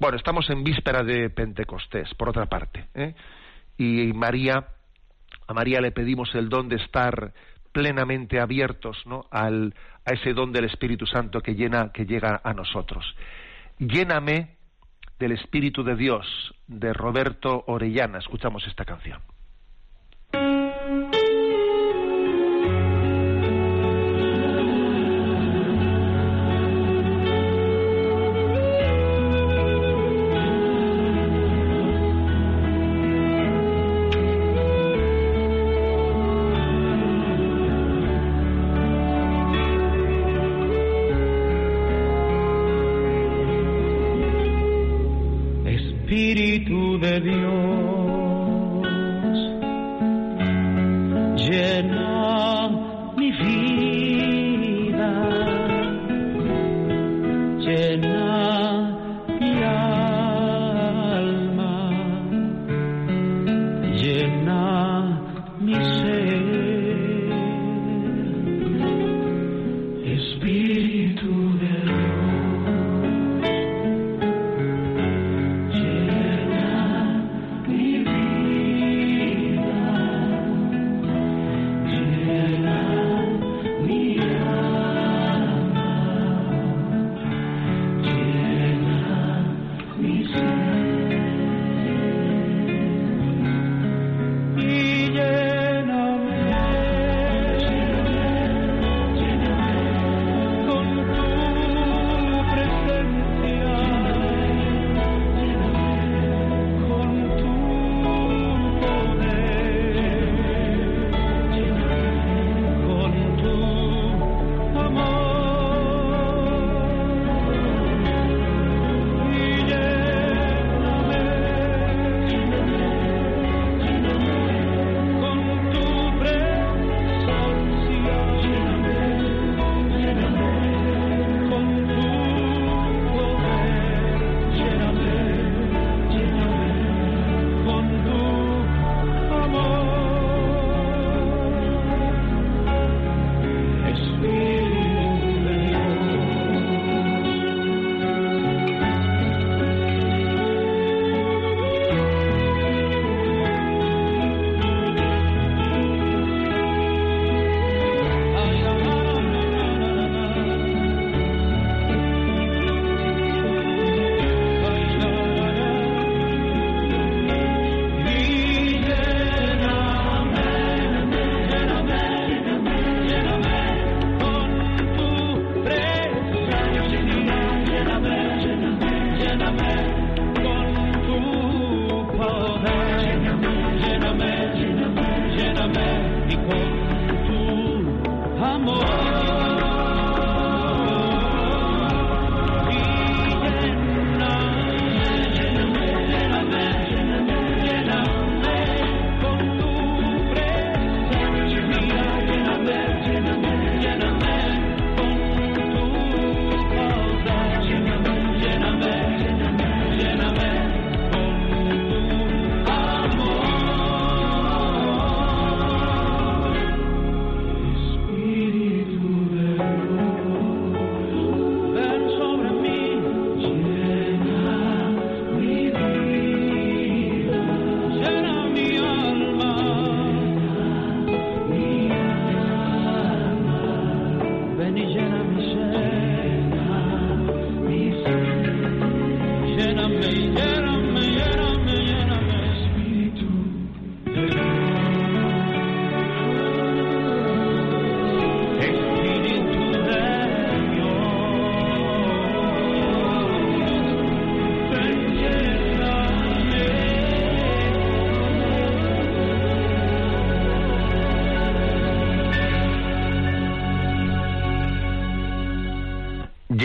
Bueno, estamos en víspera de Pentecostés, por otra parte, ¿eh? y María, a María le pedimos el don de estar plenamente abiertos ¿no? Al, a ese don del Espíritu Santo que, llena, que llega a nosotros. Lléname del Espíritu de Dios, de Roberto Orellana. Escuchamos esta canción.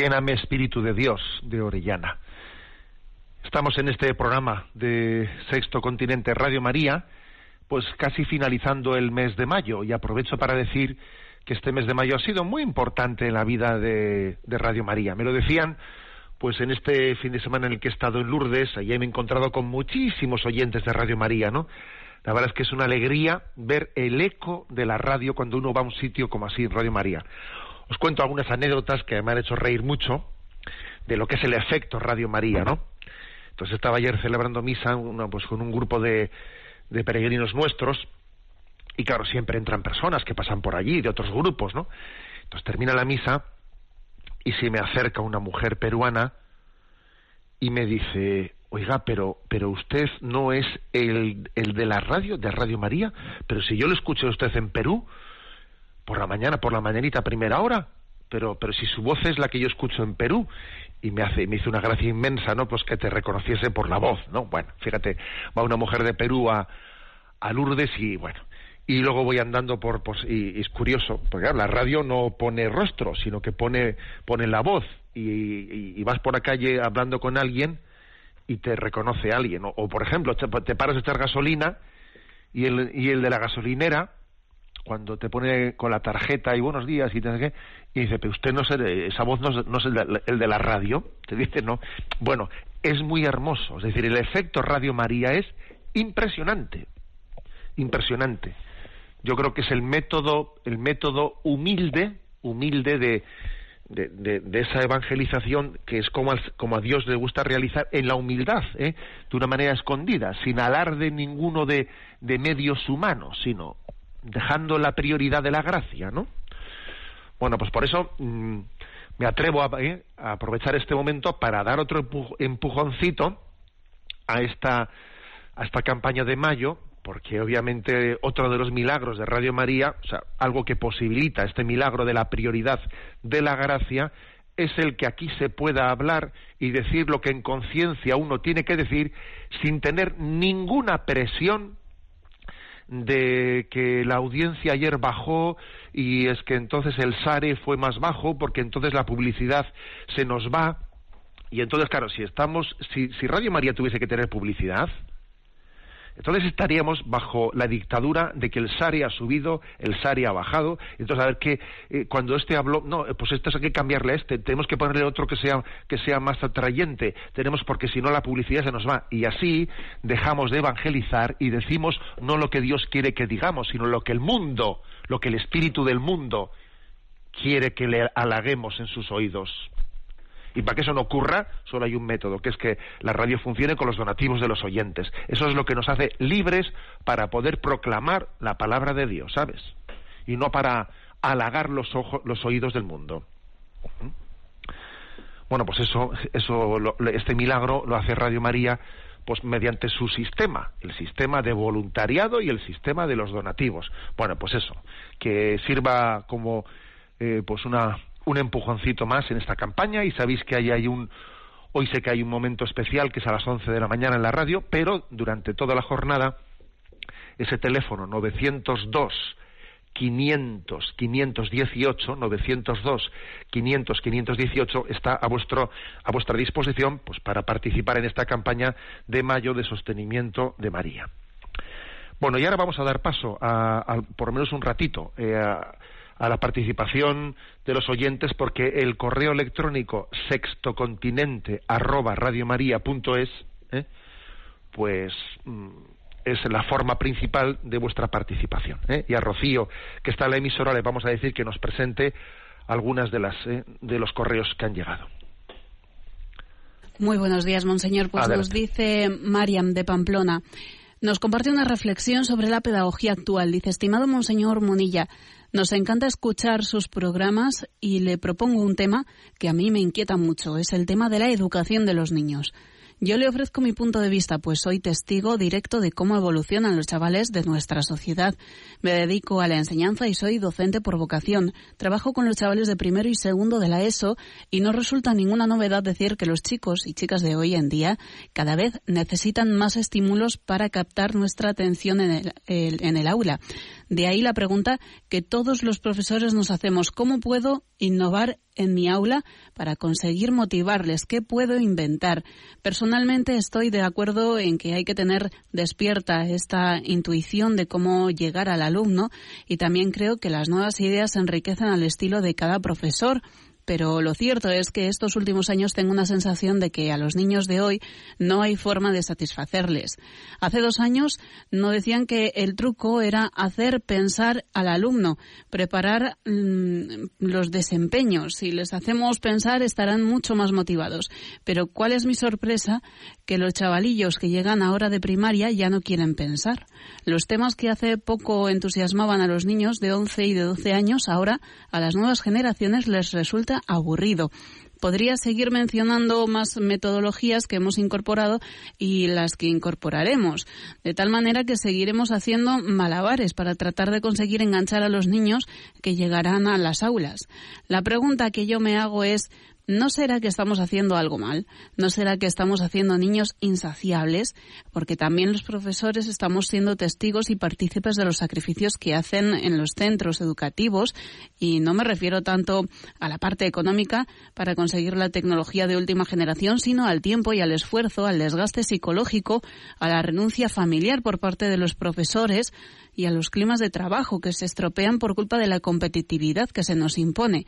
Lléname Espíritu de Dios de Orellana. Estamos en este programa de Sexto Continente Radio María, pues casi finalizando el mes de mayo y aprovecho para decir que este mes de mayo ha sido muy importante en la vida de, Radio María. Me lo decían pues en este fin de semana en el que he estado en Lourdes, allí me he encontrado con muchísimos oyentes de Radio María, ¿no? La verdad es que es una alegría ver el eco de la radio cuando uno va a un sitio como así, Radio María. Os cuento algunas anécdotas que me han hecho reír mucho de lo que es el efecto Radio María, ¿no? Entonces estaba ayer celebrando misa pues con un grupo de, de peregrinos nuestros y claro, siempre entran personas que pasan por allí de otros grupos, ¿no? Entonces termina la misa y se me acerca una mujer peruana y me dice, oiga, pero, pero usted no es el, el de la radio, de Radio María, pero si yo lo escucho a usted en Perú, por la mañana, por la mañanita primera hora, pero, pero si su voz es la que yo escucho en Perú, y me hace, me hizo una gracia inmensa, ¿no? Pues que te reconociese por la voz, ¿no? Bueno, fíjate, va una mujer de Perú a, a Lourdes y bueno, y luego voy andando por, por y, es curioso, porque la radio no pone rostro, sino que pone, pone la voz, y, vas por la calle hablando con alguien y te reconoce alguien, o, por ejemplo, te, te paras a echar gasolina y el, y el de la gasolinera cuando te pone con la tarjeta y buenos días y te y dice, pero usted no es esa voz no es, el, de, la radio, te dice, no. Bueno, es muy hermoso, es decir, el efecto Radio María es impresionante, impresionante. Yo creo que es el método, el método humilde, humilde de, de, esa evangelización que es como, como, a Dios le gusta realizar en la humildad, ¿eh? de una manera escondida, sin alarde ninguno de, de medios humanos, sino dejando la prioridad de la gracia, ¿no? Bueno, pues por eso mm, me atrevo eh, a, aprovechar este momento para dar otro empujoncito a esta, a esta campaña de mayo, porque obviamente otro de los milagros de Radio María, o sea, algo que posibilita este milagro de la prioridad de la gracia, es el que aquí se pueda hablar y decir lo que en conciencia uno tiene que decir sin tener ninguna presión de que la audiencia ayer bajó y es que entonces el SARE fue más bajo porque entonces la publicidad se nos va. Y entonces claro si estamos si, si Radio María tuviese que tener publicidad entonces estaríamos bajo la dictadura de que el SARE ha subido, el SARE ha bajado. Entonces, a ver qué, eh, cuando este habló, no, pues esto hay que cambiarle a este, tenemos que ponerle otro que sea, que sea más atrayente, tenemos, porque si no la publicidad se nos va. Y así dejamos de evangelizar y decimos no lo que Dios quiere que digamos, sino lo que el mundo, lo que el espíritu del mundo quiere que le halaguemos en sus oídos. Y para que eso no ocurra, solo hay un método, que es que la radio funcione con los donativos de los oyentes. Eso es lo que nos hace libres para poder proclamar la palabra de Dios, ¿sabes? Y no para halagar los, ojos, los oídos del mundo. Bueno, pues eso, eso, este milagro lo hace Radio María, pues mediante su sistema, el sistema de voluntariado y el sistema de los donativos. Bueno, pues eso, que sirva como, eh, pues una un empujoncito más en esta campaña y sabéis que hay, un hoy sé que hay un momento especial que es a las 11 de la mañana en la radio, pero durante toda la jornada ese teléfono 902 500 518 902 500 518 está a vuestro a vuestra disposición pues para participar en esta campaña de mayo de sostenimiento de María. Bueno, y ahora vamos a dar paso a, por lo menos un ratito eh, a, a la participación de los oyentes porque el correo electrónico sextocontinente arroba ¿eh? pues mm, es la forma principal de vuestra participación. ¿eh? Y a Rocío, que está en la emisora, le vamos a decir que nos presente algunas de las ¿eh? de los correos que han llegado. Muy buenos días, monseñor. Pues nos dice Mariam de Pamplona. Nos comparte una reflexión sobre la pedagogía actual. Dice, estimado monseñor Munilla, nos encanta escuchar sus programas y le propongo un tema que a mí me inquieta mucho. Es el tema de la educación de los niños. Yo le ofrezco mi punto de vista, pues soy testigo directo de cómo evolucionan los chavales de nuestra sociedad. Me dedico a la enseñanza y soy docente por vocación. Trabajo con los chavales de primero y segundo de la ESO y no resulta ninguna novedad decir que los chicos y chicas de hoy en día cada vez necesitan más estímulos para captar nuestra atención en el, en el aula. De ahí la pregunta que todos los profesores nos hacemos, ¿cómo puedo innovar en mi aula para conseguir motivarles? ¿Qué puedo inventar? Personalmente estoy de acuerdo en que hay que tener despierta esta intuición de cómo llegar al alumno y también creo que las nuevas ideas enriquecen al estilo de cada profesor pero lo cierto es que estos últimos años tengo una sensación de que a los niños de hoy no hay forma de satisfacerles. Hace dos años no decían que el truco era hacer pensar al alumno, preparar mm, los desempeños. Si les hacemos pensar estarán mucho más motivados. Pero ¿cuál es mi sorpresa? Que los chavalillos que llegan ahora de primaria ya no quieren pensar. Los temas que hace poco entusiasmaban a los niños de 11 y de 12 años, ahora a las nuevas generaciones les resulta aburrido. Podría seguir mencionando más metodologías que hemos incorporado y las que incorporaremos, de tal manera que seguiremos haciendo malabares para tratar de conseguir enganchar a los niños que llegarán a las aulas. La pregunta que yo me hago es ¿No será que estamos haciendo algo mal? ¿No será que estamos haciendo niños insaciables? Porque también los profesores estamos siendo testigos y partícipes de los sacrificios que hacen en los centros educativos y no me refiero tanto a la parte económica para conseguir la tecnología de última generación, sino al tiempo y al esfuerzo, al desgaste psicológico, a la renuncia familiar por parte de los profesores y a los climas de trabajo que se estropean por culpa de la competitividad que se nos impone.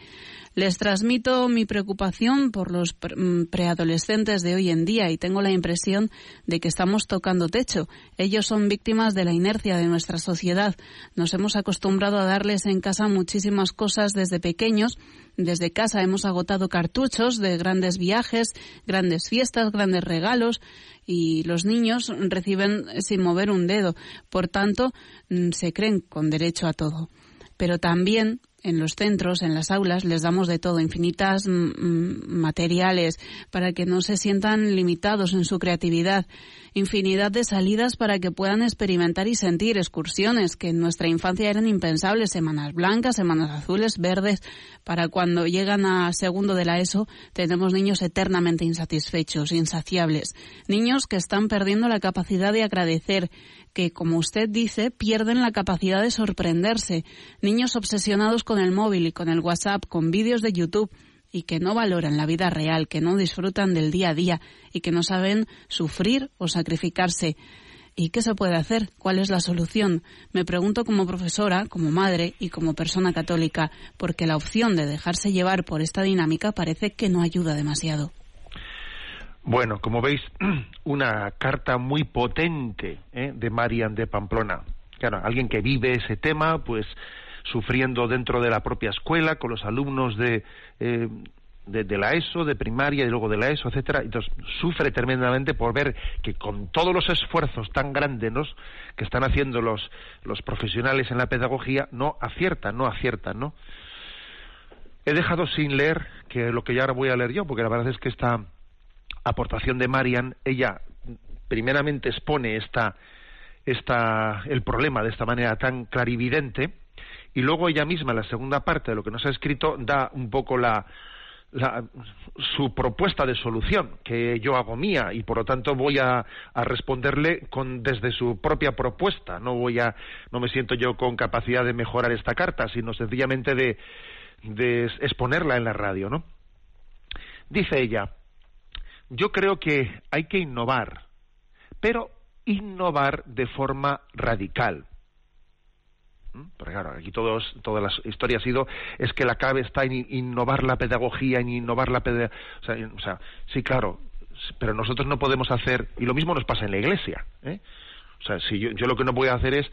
Les transmito mi preocupación por los mm, preadolescentes de hoy en día y tengo la impresión de que estamos tocando techo. Ellos son víctimas de la inercia de nuestra sociedad. Nos hemos acostumbrado a darles en casa muchísimas cosas desde pequeños. Desde casa hemos agotado cartuchos de grandes viajes, grandes fiestas, grandes regalos y los niños reciben sin mover un dedo. Por tanto, mm, se creen con derecho a todo. Pero también en los centros, en las aulas, les damos de todo, infinitas mm, mm, materiales para que no se sientan limitados en su creatividad, infinidad de salidas para que puedan experimentar y sentir excursiones que en nuestra infancia eran impensables, semanas blancas, semanas azules, verdes, para cuando llegan a segundo de la ESO tenemos niños eternamente insatisfechos, insaciables, niños que están perdiendo la capacidad de agradecer, que, como usted dice, pierden la capacidad de sorprenderse. Niños obsesionados con el móvil y con el WhatsApp, con vídeos de YouTube y que no valoran la vida real, que no disfrutan del día a día y que no saben sufrir o sacrificarse. ¿Y qué se puede hacer? ¿Cuál es la solución? Me pregunto como profesora, como madre y como persona católica, porque la opción de dejarse llevar por esta dinámica parece que no ayuda demasiado. Bueno, como veis, una carta muy potente ¿eh? de Marian de Pamplona. Claro, alguien que vive ese tema, pues sufriendo dentro de la propia escuela, con los alumnos de, eh, de, la ESO, de primaria y luego de la ESO, etcétera. Entonces sufre tremendamente por ver que con todos los esfuerzos tan grandes que están haciendo los, los profesionales en la pedagogía, no aciertan, no aciertan, ¿no? He dejado sin leer que lo que ya ahora voy a leer yo, porque la verdad es que esta aportación de Marian, ella primeramente expone esta, esta, el problema de esta manera tan clarividente, y luego ella misma, en la segunda parte de lo que nos ha escrito, da un poco la, la, su propuesta de solución que yo hago mía y por lo tanto voy a, responderle con desde su propia propuesta. No voy a no me siento yo con capacidad de mejorar esta carta sino sencillamente de, de exponerla en la radio no dice ella yo creo que hay que innovar, pero innovar de forma radical. ¿Mm? Porque claro, aquí todos, toda la historia ha sido es que la clave está en innovar la pedagogía, en innovar la pedagogía. O sea, sí, claro, pero nosotros no podemos hacer, y lo mismo nos pasa en la iglesia. ¿eh? O sea, si yo, yo lo que no voy a hacer es,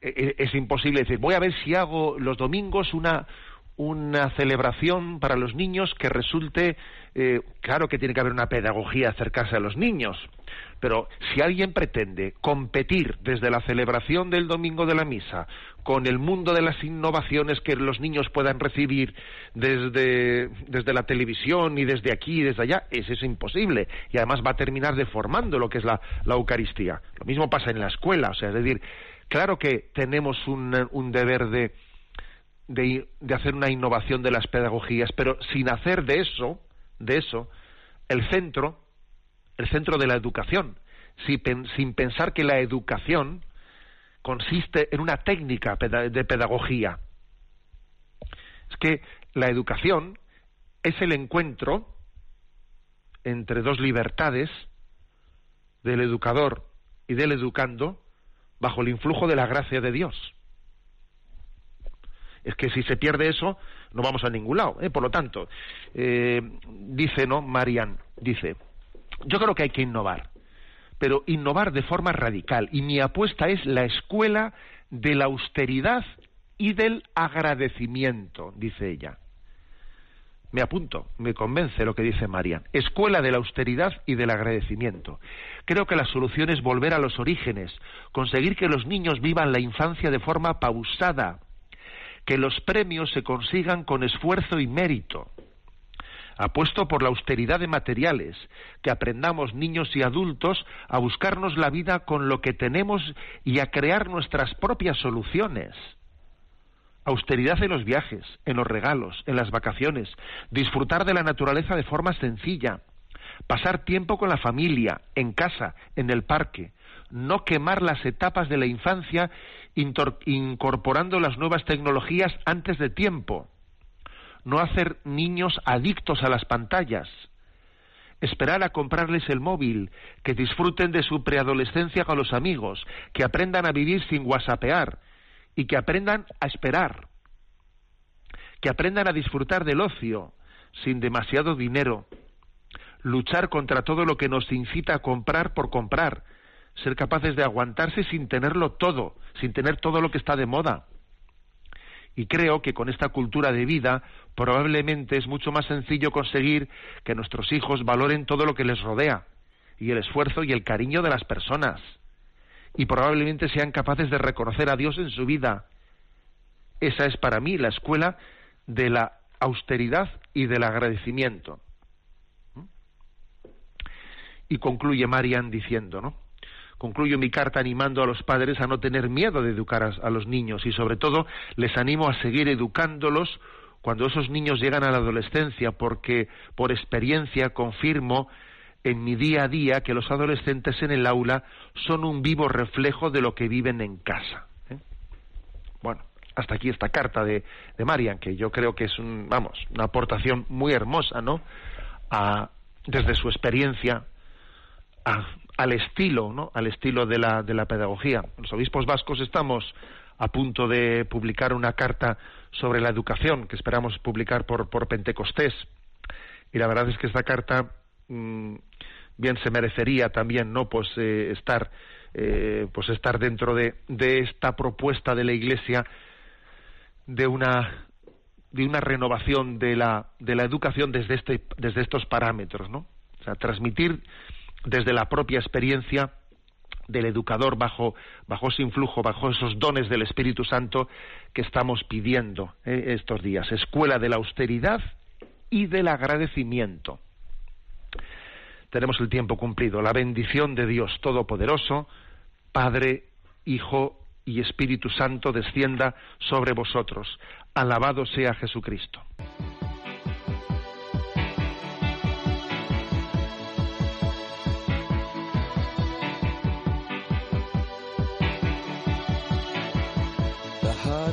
e, e, es imposible decir, voy a ver si hago los domingos una, una celebración para los niños que resulte eh, claro que tiene que haber una pedagogía acercarse a los niños, pero si alguien pretende competir desde la celebración del domingo de la misa con el mundo de las innovaciones que los niños puedan recibir desde, desde la televisión y desde aquí y desde allá, eso es imposible. Y además va a terminar deformando lo que es la, Eucaristía. Lo mismo pasa en la escuela, o sea, es decir, claro que tenemos un, un deber de, de, de hacer una innovación de las pedagogías, pero sin hacer de eso de eso el centro, el centro de la educación, sin pensar que la educación consiste en una técnica de pedagogía. Es que la educación es el encuentro entre dos libertades del educador y del educando bajo el influjo de la gracia de Dios. Es que si se pierde eso, no vamos a ningún lado. ¿eh? Por lo tanto, eh, dice, ¿no? Marian, dice, yo creo que hay que innovar, pero innovar de forma radical. Y mi apuesta es la escuela de la austeridad y del agradecimiento, dice ella. Me apunto, me convence lo que dice Marian. Escuela de la austeridad y del agradecimiento. Creo que la solución es volver a los orígenes, conseguir que los niños vivan la infancia de forma pausada, que los premios se consigan con esfuerzo y mérito. Apuesto por la austeridad de materiales, que aprendamos niños y adultos a buscarnos la vida con lo que tenemos y a crear nuestras propias soluciones. Austeridad en los viajes, en los regalos, en las vacaciones, disfrutar de la naturaleza de forma sencilla, pasar tiempo con la familia, en casa, en el parque, no quemar las etapas de la infancia incorporando las nuevas tecnologías antes de tiempo, no hacer niños adictos a las pantallas, esperar a comprarles el móvil, que disfruten de su preadolescencia con los amigos, que aprendan a vivir sin whatsappear, y que aprendan a esperar, que aprendan a disfrutar del ocio sin demasiado dinero, luchar contra todo lo que nos incita a comprar por comprar, ser capaces de aguantarse sin tenerlo todo, sin tener todo lo que está de moda. Y creo que con esta cultura de vida probablemente es mucho más sencillo conseguir que nuestros hijos valoren todo lo que les rodea y el esfuerzo y el cariño de las personas. Y probablemente sean capaces de reconocer a Dios en su vida. Esa es para mí la escuela de la austeridad y del agradecimiento. Y concluye Marian diciendo, ¿no? Concluyo mi carta animando a los padres a no tener miedo de educar a, los niños y sobre todo les animo a seguir educándolos cuando esos niños llegan a la adolescencia porque por experiencia confirmo en mi día a día que los adolescentes en el aula son un vivo reflejo de lo que viven en casa. ¿eh? Bueno, hasta aquí esta carta de, de Marian, que yo creo que es un, vamos, una aportación muy hermosa, ¿no? A, desde su experiencia a, al estilo, ¿no? Al estilo de la, de la pedagogía. Los obispos vascos estamos a punto de publicar una carta sobre la educación que esperamos publicar por, por Pentecostés. Y la verdad es que esta carta mm, bien se merecería también, ¿no? Pues eh, estar, eh, pues estar dentro de, de esta propuesta de la Iglesia de una de una renovación de la de la educación desde este desde estos parámetros, ¿no? O sea, transmitir desde la propia experiencia del educador bajo, bajo ese influjo, bajo esos dones del Espíritu Santo que estamos pidiendo eh, estos días. Escuela de la austeridad y del agradecimiento. Tenemos el tiempo cumplido. La bendición de Dios Todopoderoso, Padre, Hijo y Espíritu Santo descienda sobre vosotros. Alabado sea Jesucristo.